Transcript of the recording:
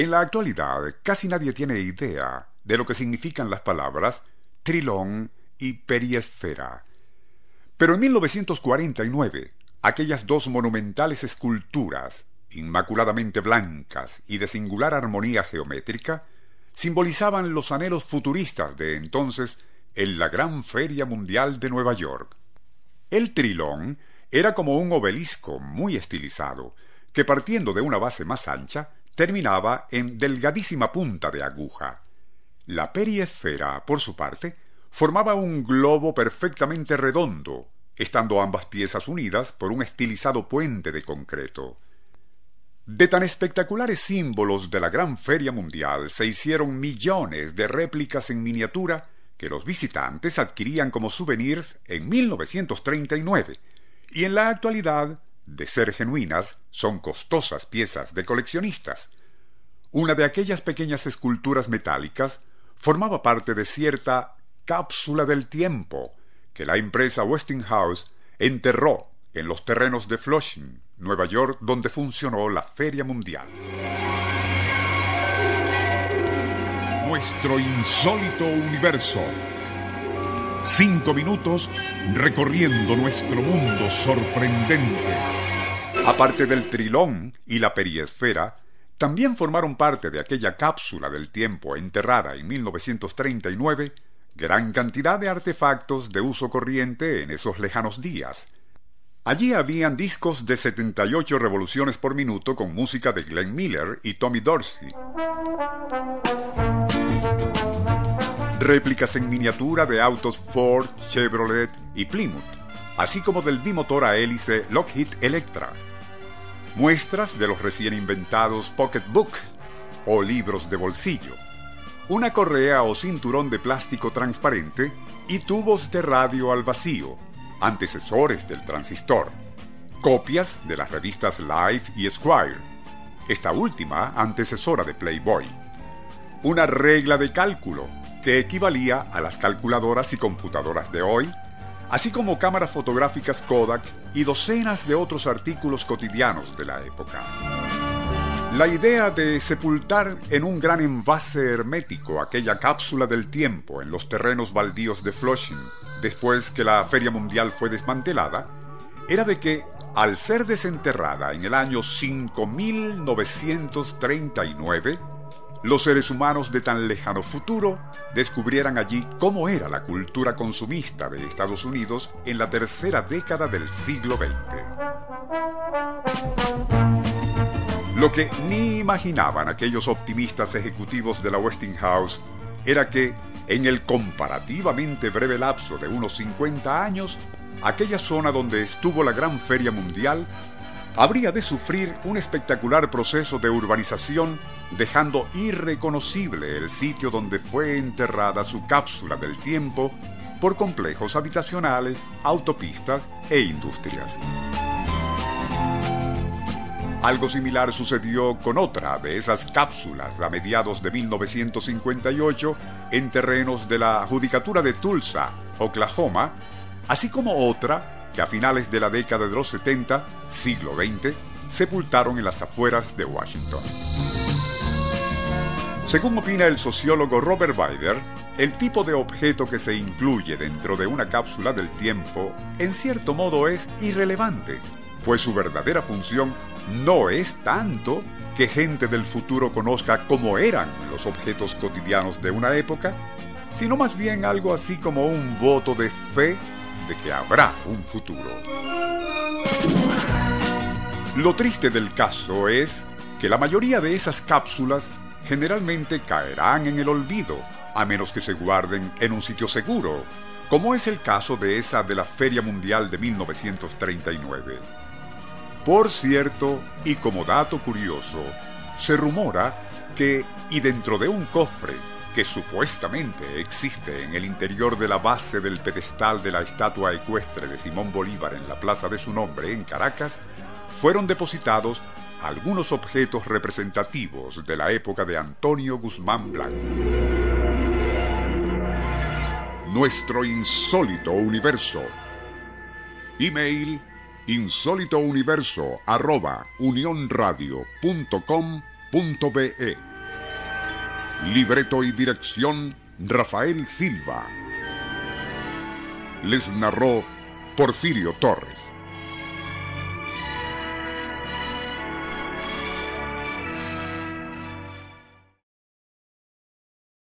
En la actualidad, casi nadie tiene idea de lo que significan las palabras trilón y periesfera. Pero en 1949, aquellas dos monumentales esculturas, inmaculadamente blancas y de singular armonía geométrica, simbolizaban los anhelos futuristas de entonces en la Gran Feria Mundial de Nueva York. El trilón era como un obelisco muy estilizado, que partiendo de una base más ancha, terminaba en delgadísima punta de aguja. La periesfera, por su parte, formaba un globo perfectamente redondo, estando ambas piezas unidas por un estilizado puente de concreto. De tan espectaculares símbolos de la Gran Feria Mundial se hicieron millones de réplicas en miniatura que los visitantes adquirían como souvenirs en 1939 y en la actualidad, de ser genuinas, son costosas piezas de coleccionistas. Una de aquellas pequeñas esculturas metálicas formaba parte de cierta cápsula del tiempo que la empresa Westinghouse enterró en los terrenos de Flushing, Nueva York, donde funcionó la Feria Mundial. Nuestro insólito universo. Cinco minutos recorriendo nuestro mundo sorprendente. Aparte del trilón y la periesfera, también formaron parte de aquella cápsula del tiempo enterrada en 1939 gran cantidad de artefactos de uso corriente en esos lejanos días. Allí habían discos de 78 revoluciones por minuto con música de Glenn Miller y Tommy Dorsey. Réplicas en miniatura de autos Ford, Chevrolet y Plymouth, así como del bimotor a hélice Lockheed Electra. Muestras de los recién inventados pocketbook o libros de bolsillo una correa o cinturón de plástico transparente y tubos de radio al vacío, antecesores del transistor, copias de las revistas Life y Squire, esta última antecesora de Playboy, una regla de cálculo que equivalía a las calculadoras y computadoras de hoy, así como cámaras fotográficas Kodak y docenas de otros artículos cotidianos de la época. La idea de sepultar en un gran envase hermético aquella cápsula del tiempo en los terrenos baldíos de Flushing, después que la Feria Mundial fue desmantelada, era de que, al ser desenterrada en el año 5939, los seres humanos de tan lejano futuro descubrieran allí cómo era la cultura consumista de Estados Unidos en la tercera década del siglo XX. Lo que ni imaginaban aquellos optimistas ejecutivos de la Westinghouse era que, en el comparativamente breve lapso de unos 50 años, aquella zona donde estuvo la Gran Feria Mundial habría de sufrir un espectacular proceso de urbanización, dejando irreconocible el sitio donde fue enterrada su cápsula del tiempo por complejos habitacionales, autopistas e industrias. Algo similar sucedió con otra de esas cápsulas a mediados de 1958 en terrenos de la Judicatura de Tulsa, Oklahoma, así como otra que a finales de la década de los 70, siglo XX, sepultaron en las afueras de Washington. Según opina el sociólogo Robert Bider, el tipo de objeto que se incluye dentro de una cápsula del tiempo, en cierto modo, es irrelevante, pues su verdadera función no es tanto que gente del futuro conozca cómo eran los objetos cotidianos de una época, sino más bien algo así como un voto de fe que habrá un futuro. Lo triste del caso es que la mayoría de esas cápsulas generalmente caerán en el olvido, a menos que se guarden en un sitio seguro, como es el caso de esa de la Feria Mundial de 1939. Por cierto, y como dato curioso, se rumora que, y dentro de un cofre que supuestamente existe en el interior de la base del pedestal de la estatua ecuestre de Simón Bolívar en la plaza de su nombre en Caracas, fueron depositados algunos objetos representativos de la época de Antonio Guzmán Blanco. Nuestro insólito universo. Email insólitouniverso arroba unionradio.com.be Libreto y dirección Rafael Silva. Les narró Porfirio Torres.